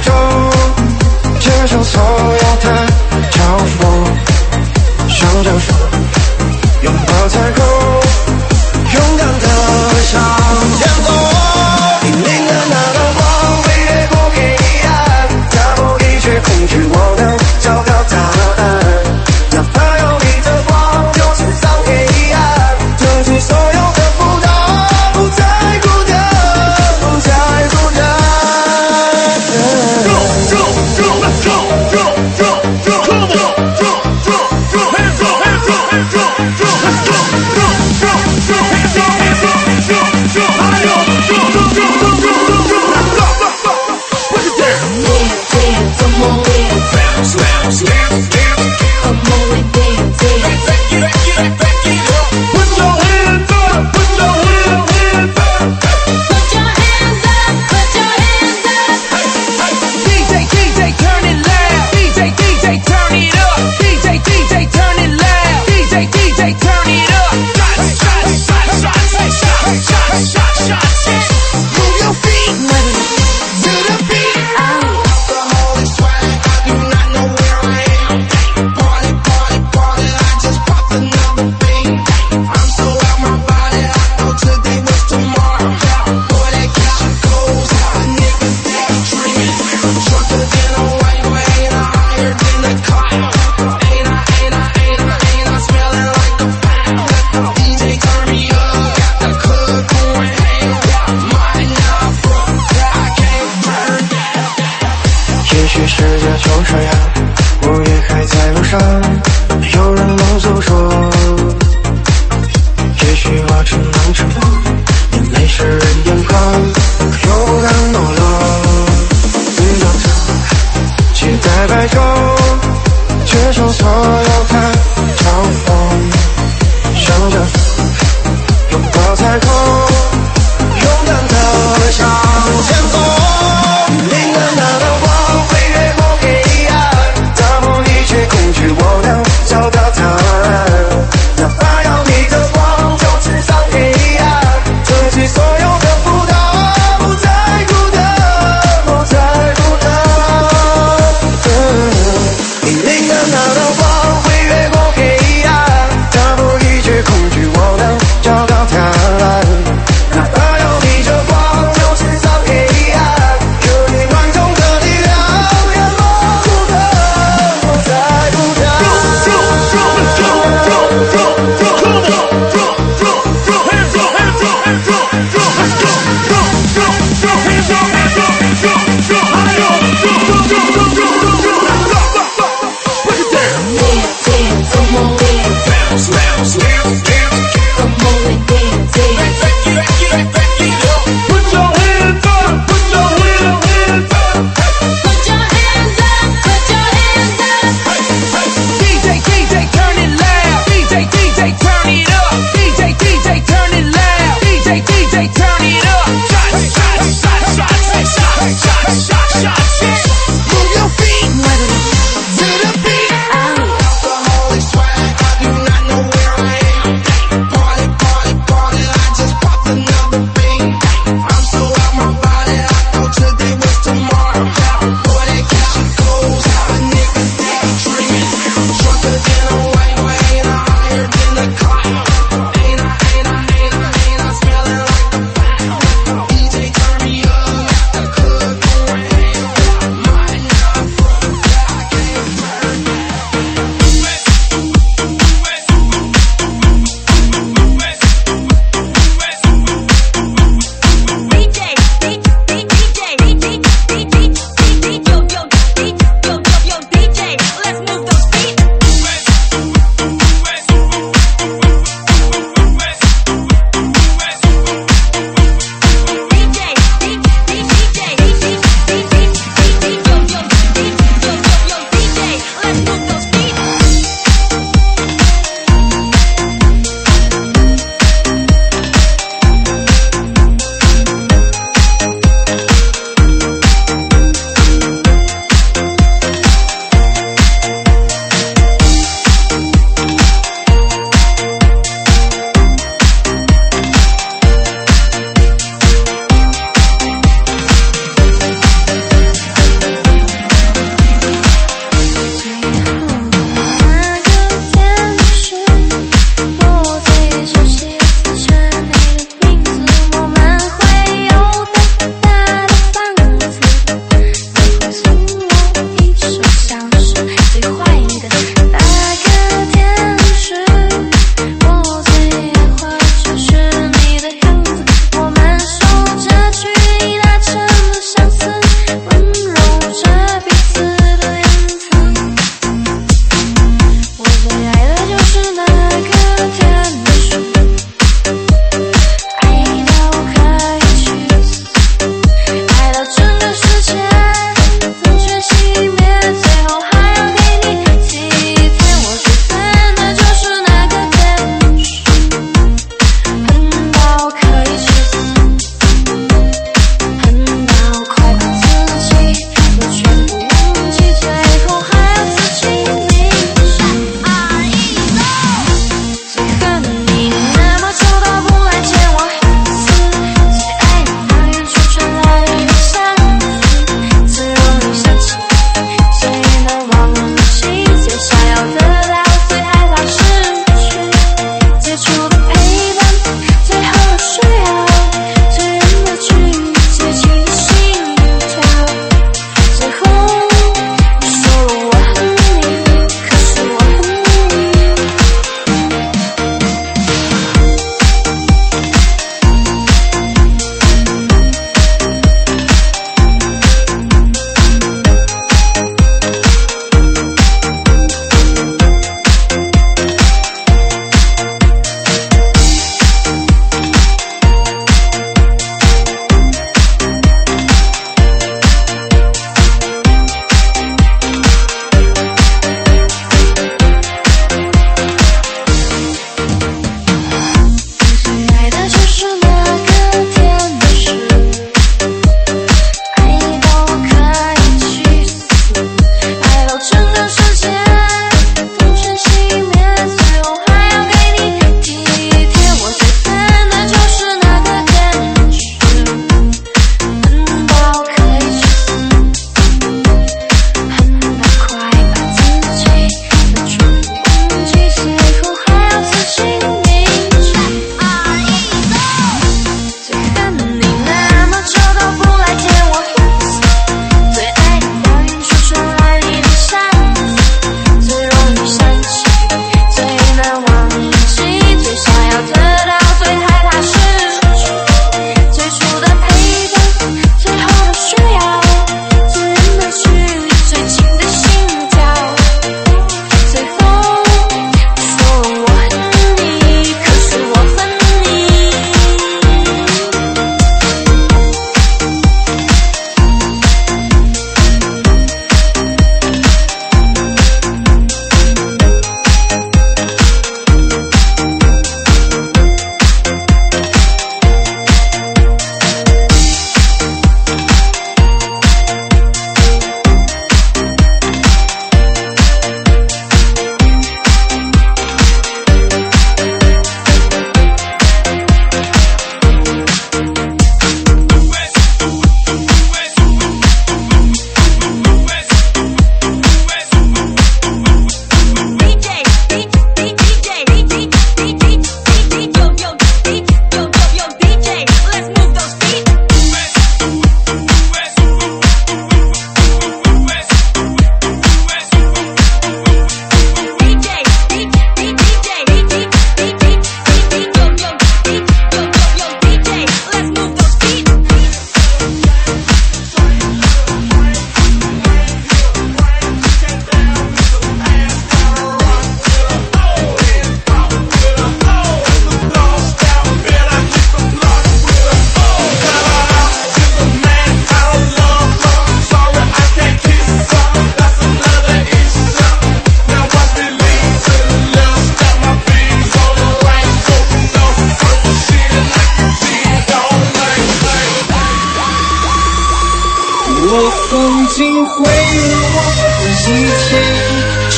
昼，接受所有的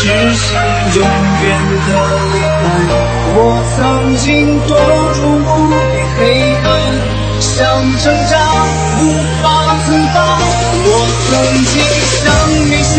只是永远的离开。我曾经堕入无边黑暗，想挣扎无法自拔。我曾经像你像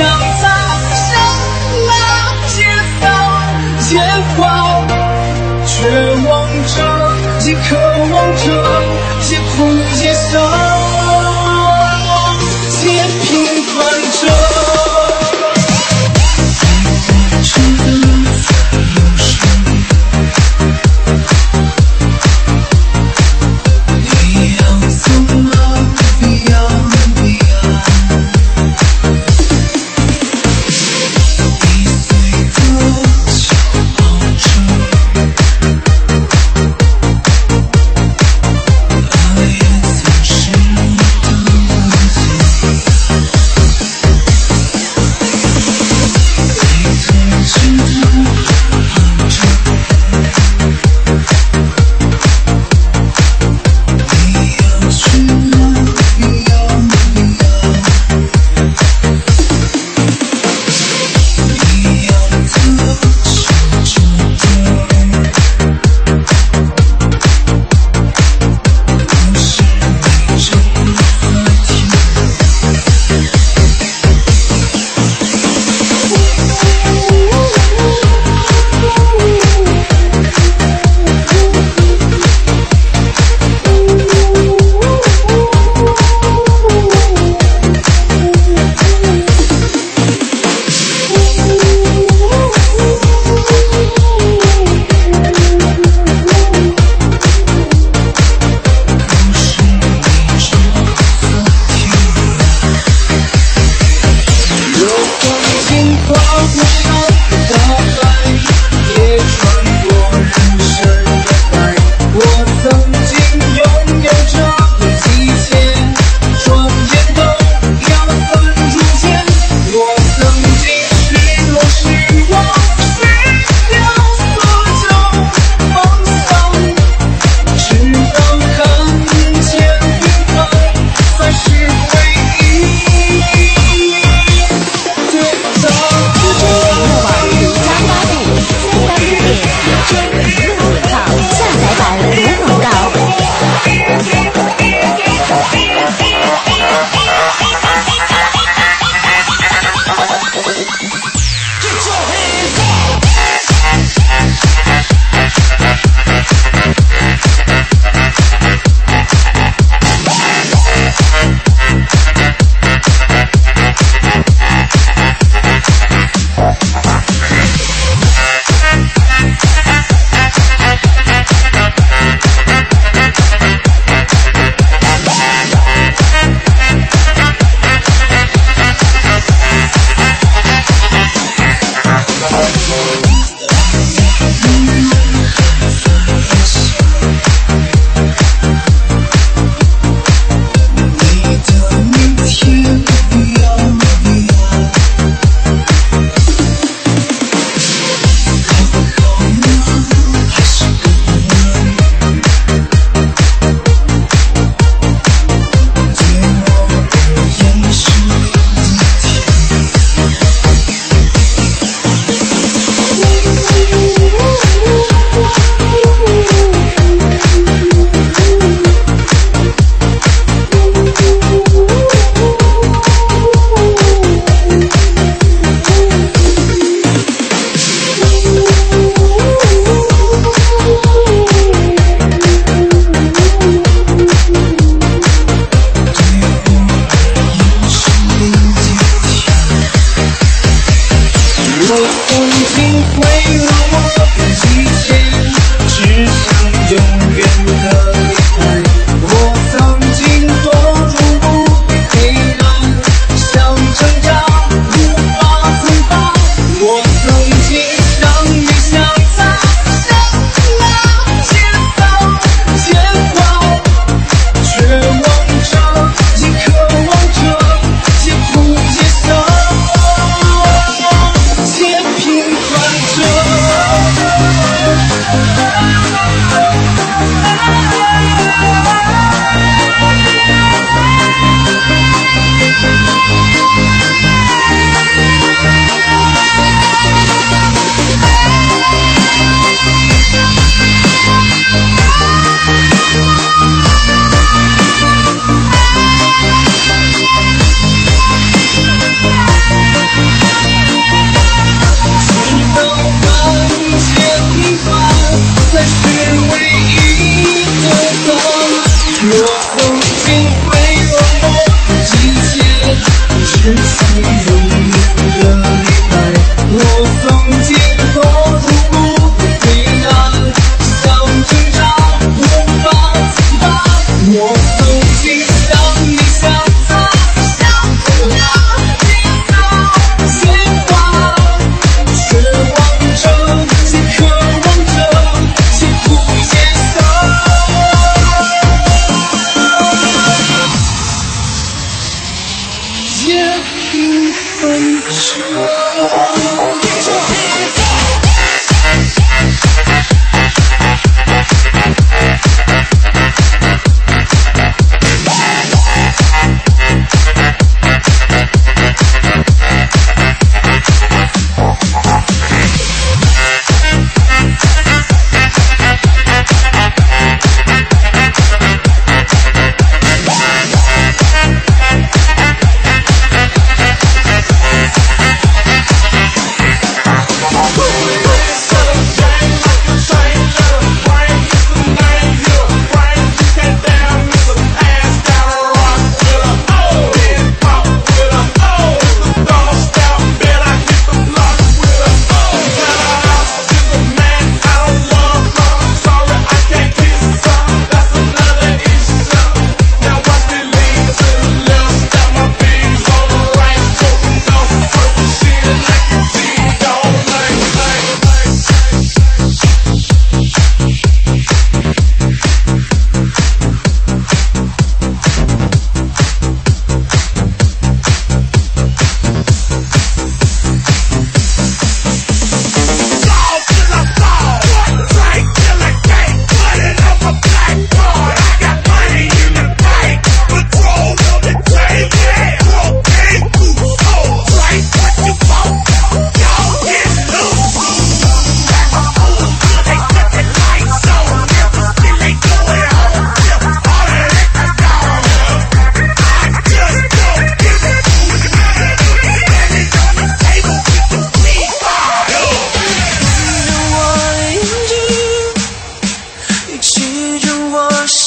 不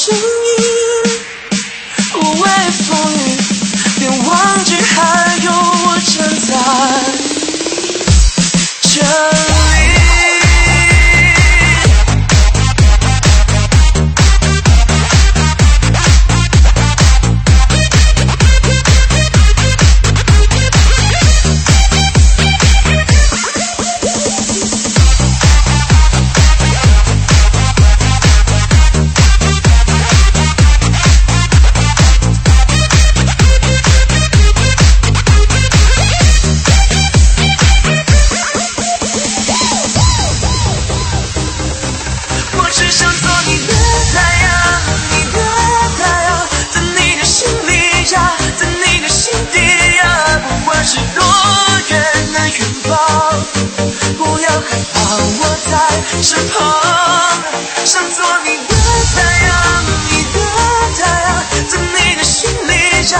show. 害怕我在身旁，想做你的太阳，你的太阳，在你的心里加。